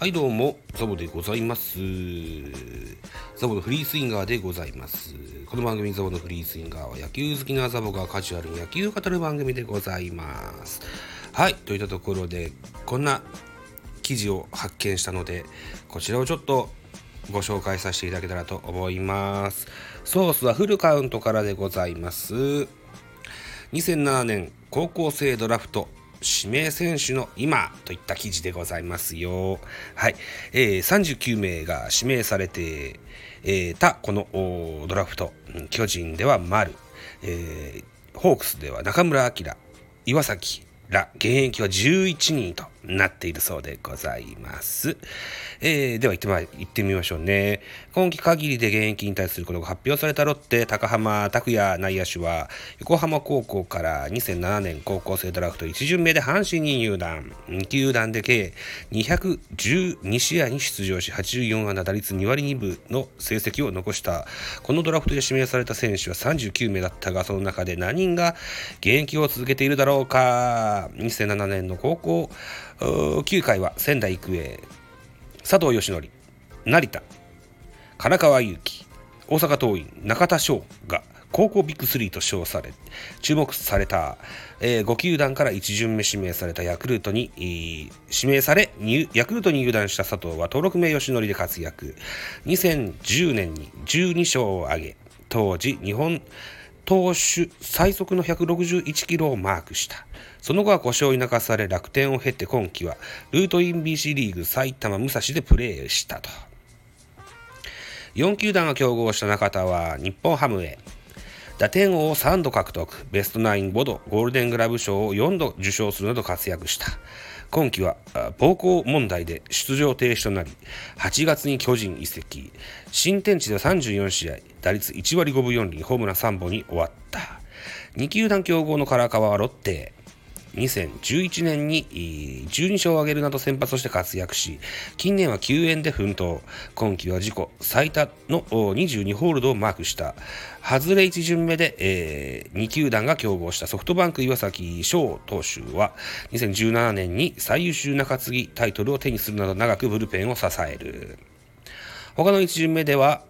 はいどうも、ザボでございます。ザボのフリースインガーでございます。この番組ザボのフリースインガーは野球好きなザボがカジュアルに野球を語る番組でございます。はい、といったところで、こんな記事を発見したので、こちらをちょっとご紹介させていただけたらと思います。ソースはフルカウントからでございます。2007年高校生ドラフト指名選手の今といった記事でございますよ。はい。えー、39名が指名されて、えー、たこのドラフト、巨人では丸、えー、ホークスでは中村晃、岩崎ら現役は11人となっているそうでございます。えー、では行って,、ま、行ってみましょうね。今季限りで現役引退することが発表されたロッテ、高浜拓也内野手は、横浜高校から2007年高校生ドラフト1巡目で阪神に入団。2球団で計212試合に出場し、84安打打率2割2分の成績を残した。このドラフトで指名された選手は39名だったが、その中で何人が現役を続けているだろうか。2007年の高校9回は仙台育英、佐藤義則、成田、唐川祐希、大阪桐蔭、中田翔が高校ビッグ3と称され、注目された、えー、5球団から1巡目指名されたヤクルトに、指名され、ヤクルトに入団した佐藤は登録名義則で活躍。2010年に12勝を挙げ、当時日本投手最速の161キロをマークした。その後は故障に泣かされ楽天を経て今季はルートイン BC リーグ埼玉武蔵でプレーしたと。4球団が競合した中田は日本ハムへ。打点王を3度獲得、ベストナイン5度、ゴールデングラブ賞を4度受賞するなど活躍した。今季は暴行問題で出場停止となり、8月に巨人移籍。新天地で34試合、打率1割5分4厘、ホームラン3本に終わった。2球団競合の唐川はロッテ。2011年に12勝を挙げるなど先発として活躍し、近年は救援で奮闘。今季は自己最多の22ホールドをマークした。外れ1巡目で、えー、2球団が競合したソフトバンク岩崎翔投手は、2017年に最優秀中継ぎタイトルを手にするなど長くブルペンを支える。他の1巡目では、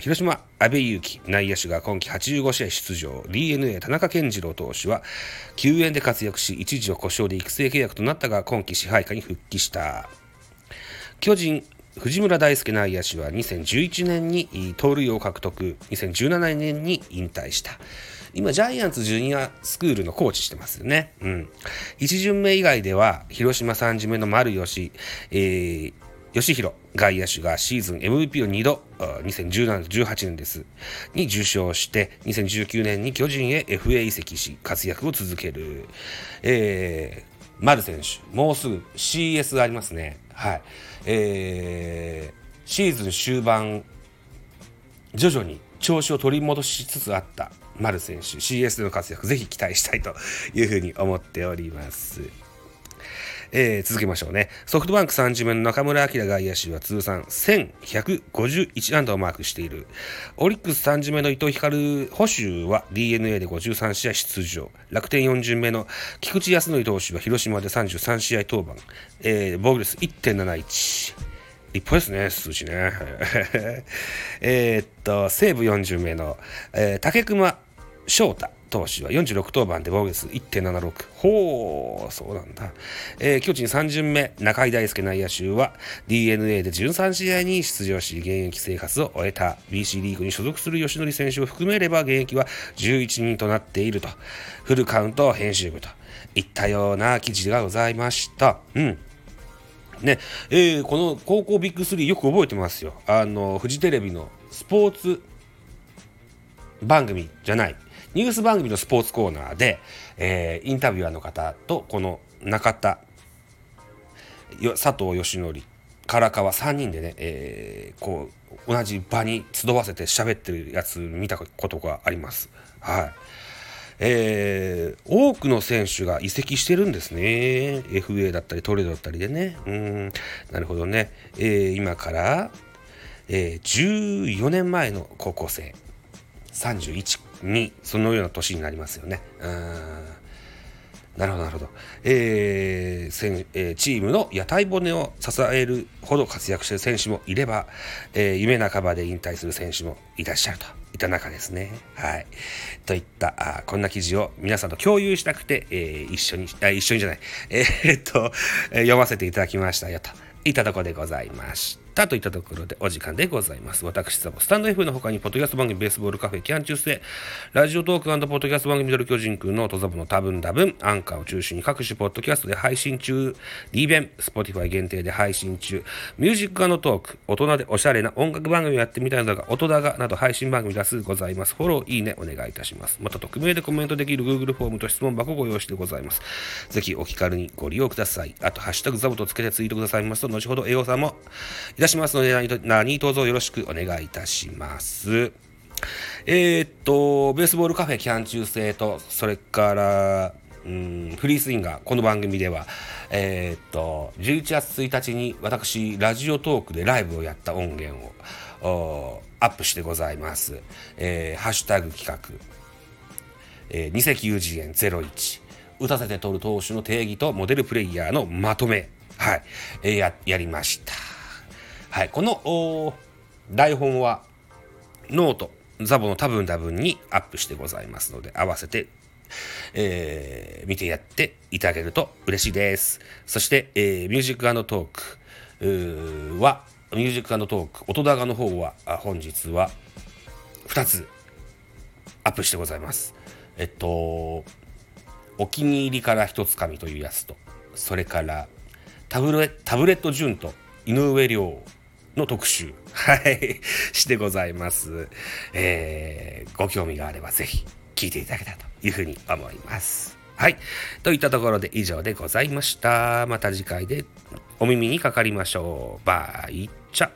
広島、阿部勇樹、内野手が今季85試合出場、DNA、田中健次郎投手は、救援で活躍し、一時は故障で育成契約となったが、今季支配下に復帰した。巨人、藤村大輔内野手は2011年に盗塁を獲得、2017年に引退した。今、ジャイアンツジュニアスクールのコーチしてますよね。うん。1巡目以外では、広島3巡目の丸吉、えー、吉弘外野手がシーズン MVP を2度、2017年18年です、に受賞して、2019年に巨人へ FA 移籍し、活躍を続ける。えー、丸選手、もうすぐ CS ありますね。はい。えー、シーズン終盤、徐々に調子を取り戻しつつあった丸選手、CS での活躍、ぜひ期待したいというふうに思っております。えー、続けましょうね。ソフトバンク3巡目の中村晃外野手は通算1151安打をマークしている。オリックス3巡目の伊藤光捕手は DNA で53試合出場。楽天4巡目の菊池康則投手は広島で33試合登板。えー、防御率1.71。立派ですね、数字ね。えっと、西武4巡目の、えー、竹熊翔太。投手は46登板で防御率1.76。ほう、そうなんだ。えー、巨人3巡目、中井大輔内野手は DNA で13試合に出場し、現役生活を終えた BC リーグに所属する吉則選手を含めれば現役は11人となっていると。フルカウント編集部といったような記事がございました。うん。ね、えー、この高校ビッグ3よく覚えてますよ。あの、フジテレビのスポーツ番組じゃない。ニュース番組のスポーツコーナーで、えー、インタビュアーの方とこの中田佐藤義則唐川3人でね、えー、こう同じ場に集わせて喋ってるやつ見たことがあります。はいえー、多くの選手が移籍してるんですね。FA だったりトレードだったりでね。うん、なるほどね。えー、今から、えー、14年前の高校生、31にそのような年になりますよね。なるほど、なるほど。えーえー、チームの屋台骨を支えるほど活躍している選手もいれば、えー、夢半ばで引退する選手もいらっしゃるといった中ですね。はい。といったあこんな記事を皆さんと共有したくて、えー、一緒にあ、一緒にじゃない、えー、っと、読ませていただきましたよといったとこでございました。たといったところでお時間でございます。私サボ、スタンド F の他に、ポッドキャスト番組、ベースボールカフェ、キャン中世、ラジオトークポッドキャスト番組、ミドル巨人くんのトザボの多分多分、アンカーを中心に各種ポッドキャストで配信中、D 弁、Spotify 限定で配信中、ミュージックトーク、大人でおしゃれな音楽番組をやってみたいのだが、音だがなど配信番組多数ございます。フォロー、いいね、お願いいたします。また、匿名でコメントできる Google フォームと質問箱をご用意してございます。ぜひお気軽にご利用ください。あと、ハッシュタグザボとつけてツイートくださいますと、後ほど栄養さんもいしますので、何卒よろしくお願いいたします。えー、っと、ベースボールカフェキャン中制と、それから、うん、フリースインガー、この番組では、えー、っと、11月1日に私、ラジオトークでライブをやった音源をアップしてございます。えー、ハッシュタグ企画、えー、二石友人園01、打たせて取る投手の定義とモデルプレイヤーのまとめ、はい、えー、や、やりました。はい、この台本はノートザボの多分多分にアップしてございますので合わせて、えー、見てやっていただけると嬉しいです。そして、えー、ミュージックトークはミュージックトーク音だがの方は本日は2つアップしてございます。えっとお気に入りから一掴みというやつとそれからタブレタブレット順と井上亮の特集、はい、してございます。えー、ご興味があればぜひ聞いていただけたらというふうに思います。はい。といったところで以上でございました。また次回でお耳にかかりましょう。バイチャ。